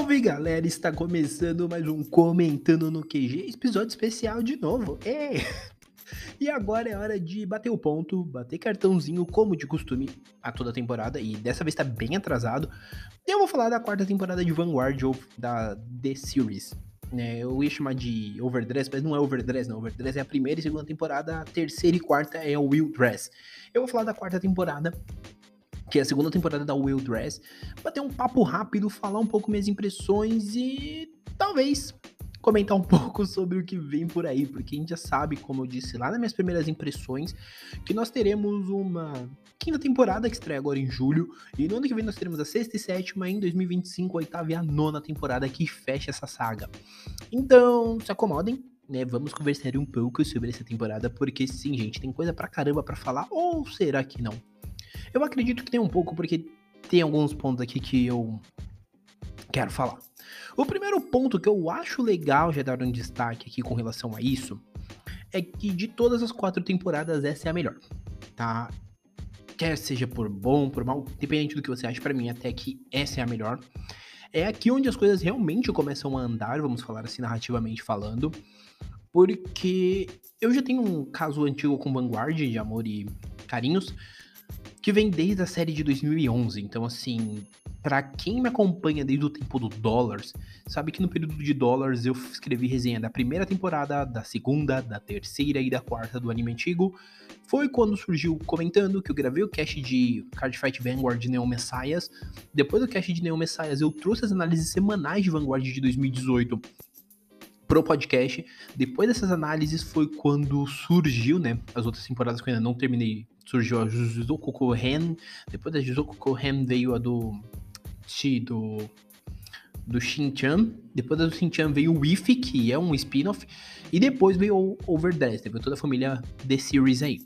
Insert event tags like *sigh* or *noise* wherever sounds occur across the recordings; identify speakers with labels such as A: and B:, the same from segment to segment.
A: Salve galera, está começando mais um Comentando no QG, episódio especial de novo. Ei! E agora é hora de bater o ponto, bater cartãozinho como de costume a toda temporada, e dessa vez tá bem atrasado. Eu vou falar da quarta temporada de Vanguard ou da The Series. Né, eu ia chamar de Overdress, mas não é Overdress, não. Overdress é a primeira e segunda temporada, a terceira e quarta é o Will Dress. Eu vou falar da quarta temporada, que é a segunda temporada da Will Dress, bater um papo rápido, falar um pouco minhas impressões e talvez comentar um *laughs* pouco sobre o que vem por aí, porque a gente já sabe, como eu disse lá nas minhas primeiras impressões, que nós teremos uma quinta temporada que estreia agora em julho, e no ano que vem nós teremos a sexta e sétima, e em 2025 a oitava e a nona temporada que fecha essa saga. Então, se acomodem, né, vamos conversar um pouco sobre essa temporada, porque sim, gente, tem coisa pra caramba para falar, ou será que não? Eu acredito que tem um pouco, porque tem alguns pontos aqui que eu quero falar. O primeiro ponto que eu acho legal já dar um destaque aqui com relação a isso é que de todas as quatro temporadas essa é a melhor, tá? Quer seja por bom, por mal, dependente do que você acha, para mim até que essa é a melhor. É aqui onde as coisas realmente começam a andar, vamos falar assim narrativamente falando, porque eu já tenho um caso antigo com Vanguard de amor e carinhos, que vem desde a série de 2011. Então, assim, para quem me acompanha desde o tempo do Dollars, sabe que no período de Dollars eu escrevi resenha da primeira temporada, da segunda, da terceira e da quarta do anime antigo. Foi quando surgiu comentando que eu gravei o cast de Card Fight Vanguard Neon Messiahs. Depois do cast de Neon Messiahs, eu trouxe as análises semanais de Vanguard de 2018 pro podcast. Depois dessas análises foi quando surgiu, né, as outras temporadas que eu ainda não terminei surgiu a Juzuko Kohen, depois da Juzuko Kohen veio a do do do Shin-chan, depois da do Shin-chan veio o Wifi, que é um spin-off, e depois veio o Overdress, veio toda a família The Series aí.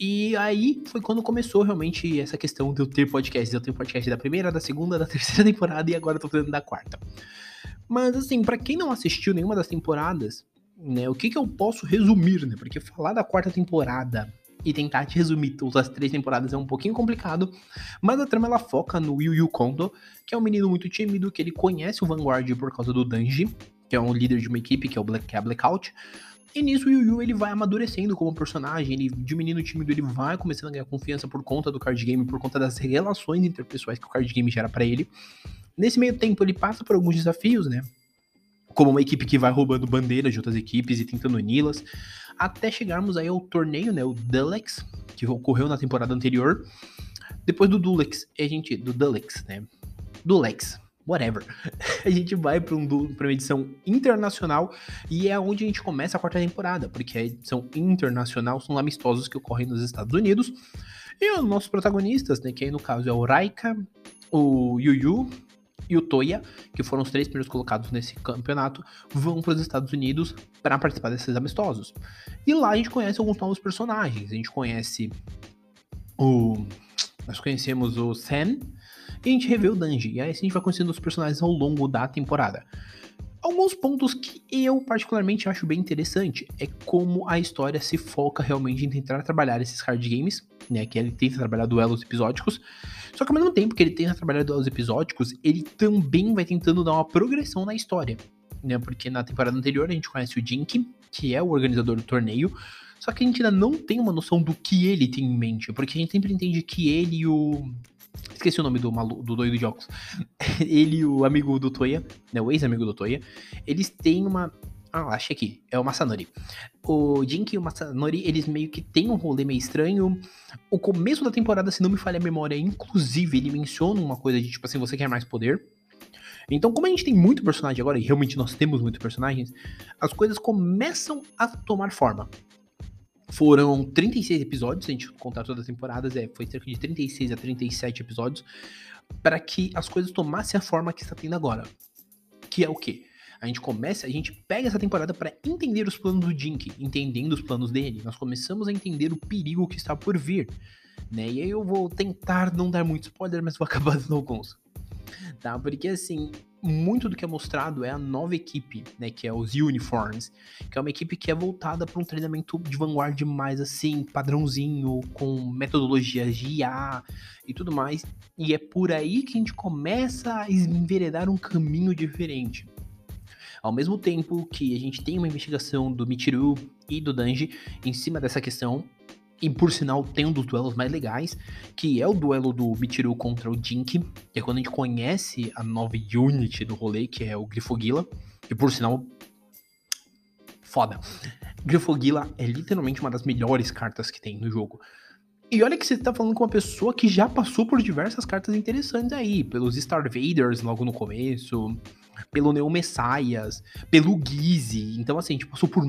A: E aí foi quando começou realmente essa questão de eu ter podcast. Eu tenho podcast da primeira, da segunda, da *laughs* terceira temporada e agora eu tô fazendo da quarta. Mas assim, para quem não assistiu nenhuma das temporadas, né, o que que eu posso resumir, né? Porque falar da quarta temporada e tentar te resumir todas as três temporadas é um pouquinho complicado, mas a trama ela foca no Yu Yu Kondo, que é um menino muito tímido, que ele conhece o Vanguard por causa do Danji, que é um líder de uma equipe, que é o Black, que é Blackout, e nisso o Yu Yu ele vai amadurecendo como personagem, ele, de menino tímido ele vai começando a ganhar confiança por conta do card game, por conta das relações interpessoais que o card game gera para ele. Nesse meio tempo ele passa por alguns desafios, né? Como uma equipe que vai roubando bandeiras de outras equipes e tentando uni-las até chegarmos aí ao torneio, né, o Dulex, que ocorreu na temporada anterior. Depois do Dulex, a gente, do Dulex, né, Dulex, whatever. *laughs* A gente vai para um, uma edição internacional e é onde a gente começa a quarta temporada, porque a edição internacional são amistosos que ocorrem nos Estados Unidos. E os nossos protagonistas, né, que aí no caso é o Raika, o Yuyu e o Toya, que foram os três primeiros colocados nesse campeonato, vão para os Estados Unidos para participar desses amistosos. E lá a gente conhece alguns novos personagens. A gente conhece o. Nós conhecemos o Sam e a gente revê o Danji. E aí a gente vai conhecendo os personagens ao longo da temporada. Alguns pontos que eu particularmente acho bem interessante é como a história se foca realmente em tentar trabalhar esses card games, né? Que ele tenta trabalhar duelos episódicos. Só que ao mesmo tempo que ele tenta trabalhar duelos episódicos, ele também vai tentando dar uma progressão na história. Né, porque na temporada anterior a gente conhece o Jink, que é o organizador do torneio, só que a gente ainda não tem uma noção do que ele tem em mente, porque a gente sempre entende que ele e o Esqueci o nome do, malu, do doido de óculos. *laughs* Ele e o amigo do Toya, né, o ex-amigo do Toya, eles têm uma. Ah, achei aqui. É o Masanori. O Jink e o Masanori, eles meio que têm um rolê meio estranho. O começo da temporada, se não me falha a memória, inclusive, ele menciona uma coisa de tipo assim: você quer mais poder? Então, como a gente tem muito personagem agora, e realmente nós temos muitos personagens, as coisas começam a tomar forma. Foram 36 episódios, se a gente contar todas as temporadas, é, foi cerca de 36 a 37 episódios, para que as coisas tomassem a forma que está tendo agora. Que é o quê? A gente começa, a gente pega essa temporada para entender os planos do Jink, entendendo os planos dele. Nós começamos a entender o perigo que está por vir, né? E aí eu vou tentar não dar muito spoiler, mas vou *laughs* acabar dando alguns. tá? Porque assim, muito do que é mostrado é a nova equipe, né, que é os Uniforms, que é uma equipe que é voltada para um treinamento de vanguarda mais assim, padrãozinho, com metodologias de IA e tudo mais. E é por aí que a gente começa a enveredar um caminho diferente. Ao mesmo tempo que a gente tem uma investigação do Michiru e do Danji em cima dessa questão, e por sinal tem um dos duelos mais legais, que é o duelo do Michiru contra o Jink, que é quando a gente conhece a nova unit do rolê, que é o Grifogila, que por sinal foda. Grifogila é literalmente uma das melhores cartas que tem no jogo. E olha que você tá falando com uma pessoa que já passou por diversas cartas interessantes aí, pelos Star Vaders logo no começo, pelo Neo Messias, pelo Gizzy. Então, assim, tipo, passou por.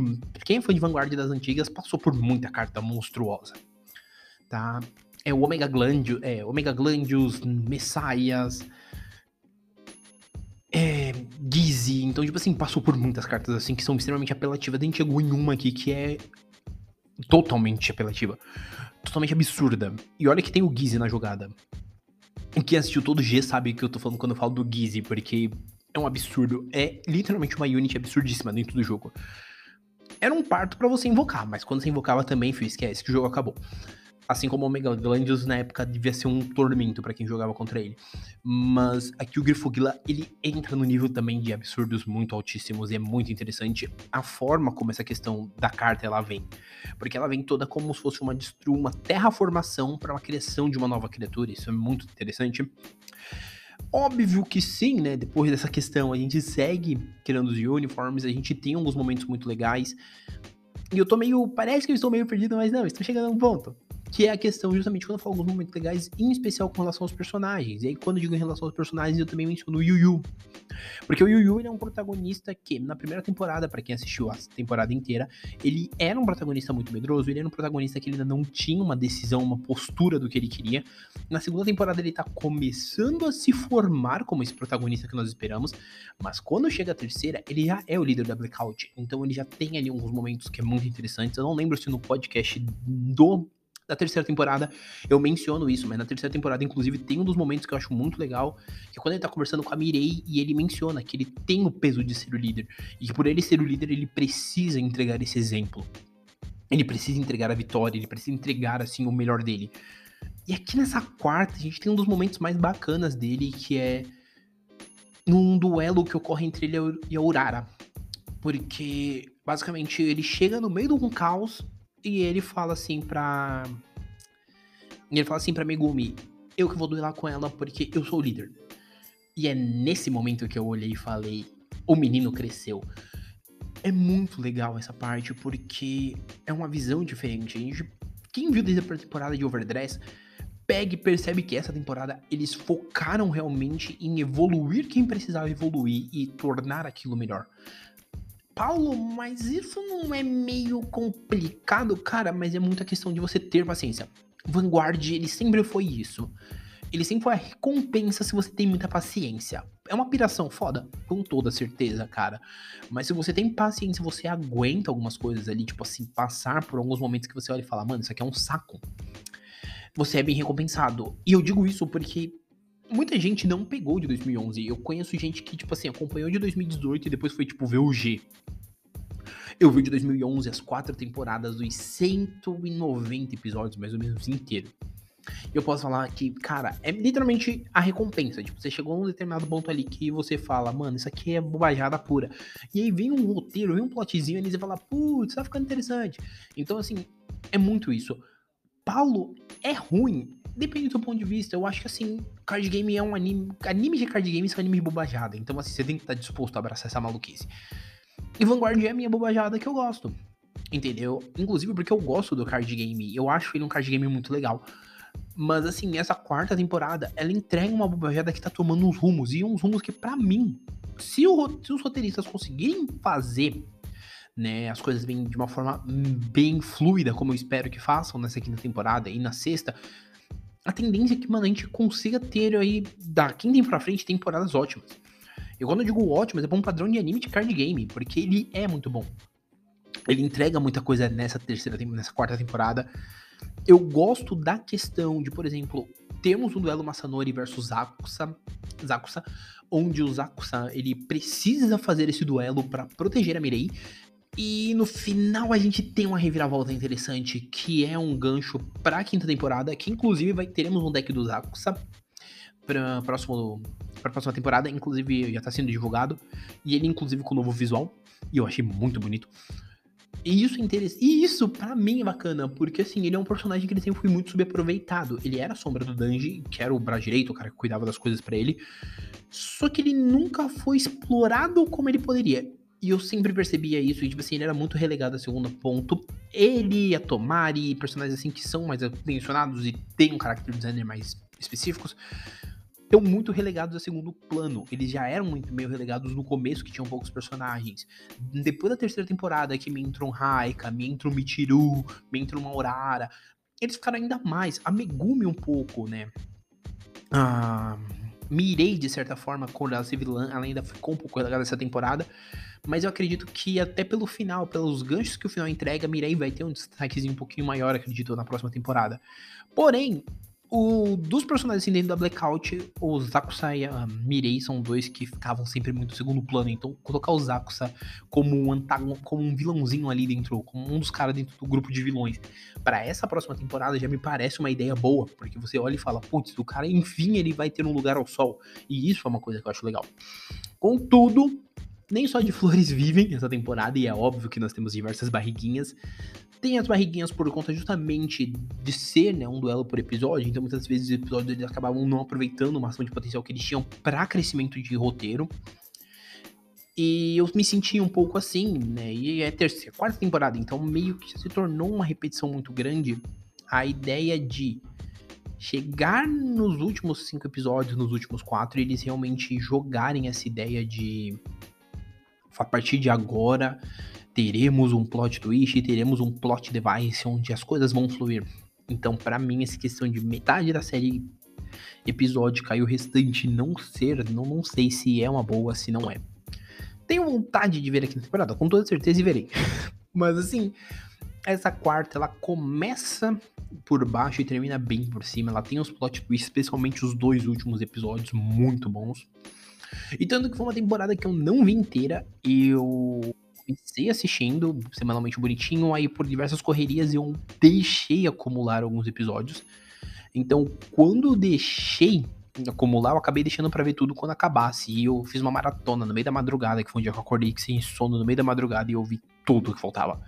A: Quem foi de vanguarda das antigas passou por muita carta monstruosa. Tá? É o Omega Glandius, é, Omega Glandius, Messias. É, Gizzy. Então, tipo assim, passou por muitas cartas assim que são extremamente apelativas. A gente chegou em uma aqui que é totalmente apelativa. Totalmente absurda. E olha que tem o Gizzy na jogada. Quem assistiu todo G sabe que eu tô falando quando eu falo do Gizzy, porque é um absurdo. É literalmente uma unit absurdíssima dentro do jogo. Era um parto para você invocar, mas quando você invocava também, filho, esquece que o jogo acabou. Assim como o Omega Glandius na época devia ser um tormento para quem jogava contra ele. Mas aqui o Grifogila, ele entra no nível também de absurdos muito altíssimos e é muito interessante a forma como essa questão da carta ela vem. Porque ela vem toda como se fosse uma, uma terraformação para uma criação de uma nova criatura. Isso é muito interessante. Óbvio que sim, né? Depois dessa questão, a gente segue criando os uniformes, a gente tem alguns momentos muito legais. E eu tô meio. Parece que eu estou meio perdido, mas não, estou chegando a um ponto que é a questão justamente quando eu falo alguns momentos legais, em especial com relação aos personagens. E aí, quando eu digo em relação aos personagens, eu também menciono o Yu Yu. Porque o Yu Yu ele é um protagonista que, na primeira temporada, para quem assistiu a temporada inteira, ele era um protagonista muito medroso, ele era um protagonista que ainda não tinha uma decisão, uma postura do que ele queria. Na segunda temporada, ele tá começando a se formar como esse protagonista que nós esperamos, mas quando chega a terceira, ele já é o líder da Blackout. Então ele já tem ali alguns momentos que é muito interessantes. Eu não lembro se no podcast do da terceira temporada eu menciono isso, mas na terceira temporada, inclusive, tem um dos momentos que eu acho muito legal, que é quando ele tá conversando com a Mirei e ele menciona que ele tem o peso de ser o líder, e que por ele ser o líder, ele precisa entregar esse exemplo. Ele precisa entregar a vitória, ele precisa entregar, assim, o melhor dele. E aqui nessa quarta, a gente tem um dos momentos mais bacanas dele, que é num duelo que ocorre entre ele e a Urara. Porque, basicamente, ele chega no meio de um caos e ele fala assim pra. Ele fala assim pra Megumi: Eu que vou duelar com ela porque eu sou o líder. E é nesse momento que eu olhei e falei: O menino cresceu. É muito legal essa parte porque é uma visão diferente. Quem viu desde a temporada de Overdress pega e percebe que essa temporada eles focaram realmente em evoluir quem precisava evoluir e tornar aquilo melhor. Paulo, mas isso não é meio complicado, cara? Mas é muita questão de você ter paciência. Vanguard, ele sempre foi isso. Ele sempre foi a recompensa se você tem muita paciência. É uma piração foda, com toda certeza, cara. Mas se você tem paciência, você aguenta algumas coisas ali, tipo assim, passar por alguns momentos que você olha e fala, mano, isso aqui é um saco. Você é bem recompensado. E eu digo isso porque muita gente não pegou de 2011. Eu conheço gente que, tipo assim, acompanhou de 2018 e depois foi, tipo, ver o G. Eu vi de 2011 as quatro temporadas dos 190 episódios, mais ou menos, inteiro. E eu posso falar que, cara, é literalmente a recompensa. Tipo, você chegou a um determinado ponto ali que você fala, mano, isso aqui é bobajada pura. E aí vem um roteiro, vem um plotzinho ali você fala, putz, tá ficando interessante. Então, assim, é muito isso. Paulo é ruim, depende do seu ponto de vista. Eu acho que assim, card game é um anime. Anime de card game são anime de bobajada. Então, assim, você tem que estar disposto a abraçar essa maluquice. E Vanguard é a minha bobajada que eu gosto. Entendeu? Inclusive porque eu gosto do card game. Eu acho ele um card game muito legal. Mas assim, essa quarta temporada, ela entrega uma bobajada que tá tomando uns rumos. E uns rumos que, para mim, se, o, se os roteiristas conseguirem fazer né, as coisas bem de uma forma bem fluida, como eu espero que façam nessa quinta temporada e na sexta, a tendência é que, mano, a gente consiga ter aí, da quinta pra frente, temporadas ótimas. E quando eu digo ótimas, é bom padrão de anime de card game, porque ele é muito bom. Ele entrega muita coisa nessa terceira, nessa quarta temporada. Eu gosto da questão de, por exemplo, temos um duelo Masanori versus Zakusa, Zakusa onde o Zakusa ele precisa fazer esse duelo para proteger a Mirei. E no final a gente tem uma reviravolta interessante, que é um gancho para a quinta temporada, que inclusive vai teremos um deck do Zakusa para próximo para próxima temporada, inclusive já tá sendo divulgado, e ele inclusive com novo visual, e eu achei muito bonito. E isso é interessante. E isso, pra mim, é bacana, porque assim, ele é um personagem que ele sempre foi muito subaproveitado. Ele era a sombra do Danji, que era o braço direito, o cara que cuidava das coisas para ele. Só que ele nunca foi explorado como ele poderia. E eu sempre percebia isso, e tipo assim, ele era muito relegado a segundo ponto. Ele, a Tomari, personagens assim que são mais mencionados e tem um character designer mais específicos, estão muito relegados a segundo plano. Eles já eram muito meio relegados no começo, que tinham poucos personagens. Depois da terceira temporada, que me entrou um Raika, me entrou um Michiru, me entrou uma Aurora, eles ficaram ainda mais. A Megumi um pouco, né? Ah, Mirei, de certa forma, quando ela se vilã, ela ainda ficou um pouco relegada essa temporada. Mas eu acredito que até pelo final, pelos ganchos que o final entrega, Mirei vai ter um destaquezinho um pouquinho maior, acredito, na próxima temporada. Porém, o, dos personagens assim, dentro da Blackout, o Zakusa e a Mirei são dois que ficavam sempre muito segundo plano. Então, colocar o Zakusa como um como um vilãozinho ali dentro, como um dos caras dentro do grupo de vilões, para essa próxima temporada já me parece uma ideia boa, porque você olha e fala, putz, o cara, enfim, ele vai ter um lugar ao sol. E isso é uma coisa que eu acho legal. Contudo, nem só de flores vivem essa temporada, e é óbvio que nós temos diversas barriguinhas. Tem as barriguinhas por conta justamente de ser né, um duelo por episódio, então muitas vezes os episódios eles acabavam não aproveitando o máximo de potencial que eles tinham para crescimento de roteiro. E eu me senti um pouco assim, né? E é terceira, quarta temporada, então meio que se tornou uma repetição muito grande a ideia de chegar nos últimos cinco episódios, nos últimos quatro, eles realmente jogarem essa ideia de a partir de agora teremos um plot twist, teremos um plot device onde as coisas vão fluir. Então, para mim, essa questão de metade da série episódica e o restante não ser, não, não sei se é uma boa, se não é. Tenho vontade de ver aqui na temporada, com toda certeza e verei. *laughs* Mas assim, essa quarta ela começa por baixo e termina bem por cima. Ela tem os plot twists, especialmente os dois últimos episódios, muito bons. E tanto que foi uma temporada que eu não vi inteira, eu comecei assistindo semanalmente bonitinho, aí por diversas correrias eu deixei acumular alguns episódios. Então, quando deixei acumular, eu acabei deixando para ver tudo quando acabasse. E eu fiz uma maratona no meio da madrugada, que foi um dia que eu acordei sem sono no meio da madrugada e eu vi tudo que faltava.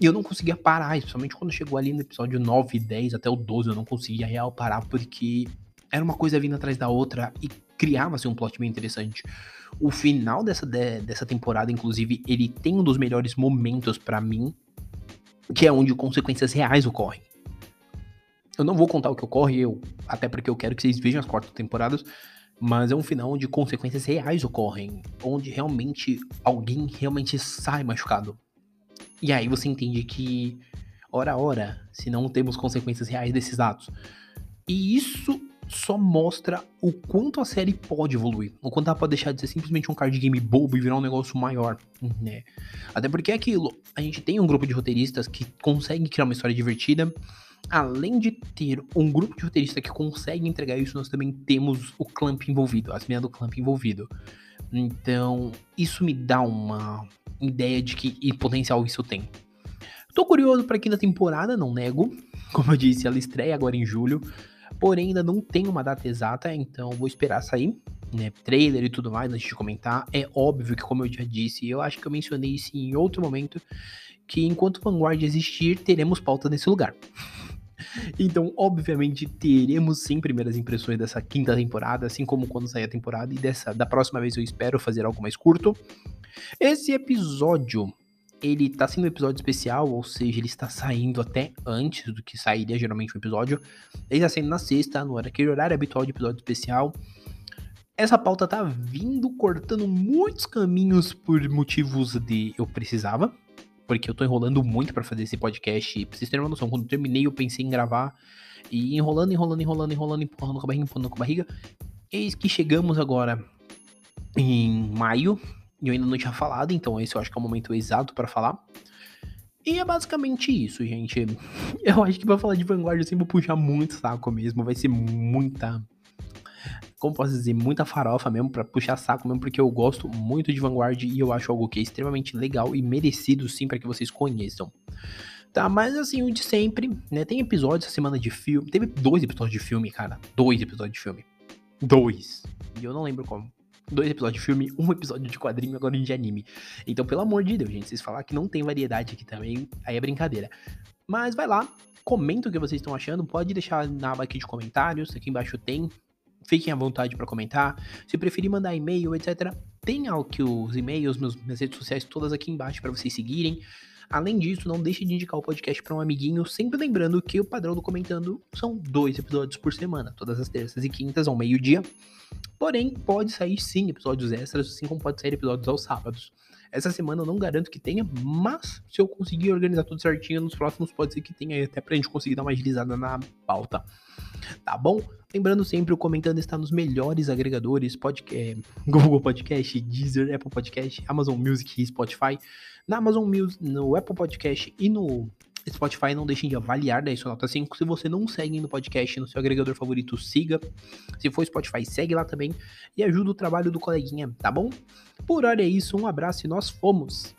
A: E eu não conseguia parar, especialmente quando chegou ali no episódio 9, 10 até o 12, eu não conseguia real parar porque era uma coisa vindo atrás da outra e criava-se um plot bem interessante. O final dessa, de, dessa temporada, inclusive, ele tem um dos melhores momentos para mim, que é onde consequências reais ocorrem. Eu não vou contar o que ocorre, eu, até porque eu quero que vocês vejam as quatro temporadas, mas é um final onde consequências reais ocorrem, onde realmente alguém realmente sai machucado. E aí você entende que, ora a hora, se não temos consequências reais desses atos. E isso só mostra o quanto a série pode evoluir, o quanto ela pode deixar de ser simplesmente um card game bobo e virar um negócio maior, né? Até porque é aquilo, a gente tem um grupo de roteiristas que consegue criar uma história divertida, além de ter um grupo de roteiristas que consegue entregar isso, nós também temos o Clamp envolvido, as meninas do Clamp envolvido. Então, isso me dá uma ideia de que potencial isso tem. Tô curioso para quinta temporada, não nego. Como eu disse, ela estreia agora em julho porém ainda não tem uma data exata, então vou esperar sair, né, trailer e tudo mais antes de comentar. É óbvio que, como eu já disse, eu acho que eu mencionei isso em outro momento, que enquanto Vanguard existir, teremos pauta nesse lugar. *laughs* Então, obviamente, teremos sim primeiras impressões dessa quinta temporada, assim como quando sair a temporada, e dessa da próxima vez eu espero fazer algo mais curto. Esse episódio ele tá sendo um episódio especial, ou seja, ele está saindo até antes do que sairia geralmente um episódio. Ele está saindo na sexta, no aquele horário habitual de episódio especial. Essa pauta tá vindo cortando muitos caminhos por motivos de eu precisava, porque eu tô enrolando muito para fazer esse podcast. Pra vocês terem uma noção, quando eu terminei, eu pensei em gravar e enrolando, enrolando, enrolando, enrolando, empurrando com a barriga, empurrando com a barriga. Eis que chegamos agora em maio, eu ainda não tinha falado, então esse eu acho que é o momento exato para falar. E é basicamente isso, gente. *laughs* Eu acho que pra falar de Vanguard eu sempre vou puxar muito saco mesmo. Vai ser muita. Como posso dizer? Muita farofa mesmo pra puxar saco mesmo, porque eu gosto muito de Vanguard e eu acho algo que é extremamente legal e merecido sim para que vocês conheçam. Tá, mas assim, o de sempre, né? Tem episódios essa semana de filme. Teve dois episódios de filme, cara. Dois episódios de filme. Dois. E eu não lembro como. Dois episódios de filme, um episódio de quadrinho, agora de anime. Então, pelo amor de Deus, gente, vocês falar que não tem variedade aqui também, aí é brincadeira. Mas vai lá, comenta o que vocês estão achando, pode deixar na aba aqui de comentários, aqui embaixo tem. Fiquem à vontade para comentar. Se preferir mandar e-mail, etc., tem aqui os e-mails, meus, minhas redes sociais todas aqui embaixo para vocês seguirem. Além disso, não deixe de indicar o podcast para um amiguinho, sempre lembrando que o padrão do comentando são dois episódios por semana, todas as terças e quintas ao meio-dia. Porém, pode sair sim episódios extras, assim como pode sair episódios aos sábados. Essa semana eu não garanto que tenha, mas se eu conseguir organizar tudo certinho, nos próximos pode ser que tenha até pra gente conseguir dar uma agilizada na pauta. Tá bom? Lembrando sempre, o Comentando está nos melhores agregadores, podcast, *laughs* Google Podcast, Deezer, Apple Podcast, Amazon Music e Spotify. Na Amazon Music, no Apple Podcast e no Spotify, não deixem de avaliar, daí sua nota 5. Se você não segue no podcast, no seu agregador favorito, siga. Se for Spotify, segue lá também e ajuda o trabalho do coleguinha, tá bom? Por hora é isso, um abraço e nós fomos!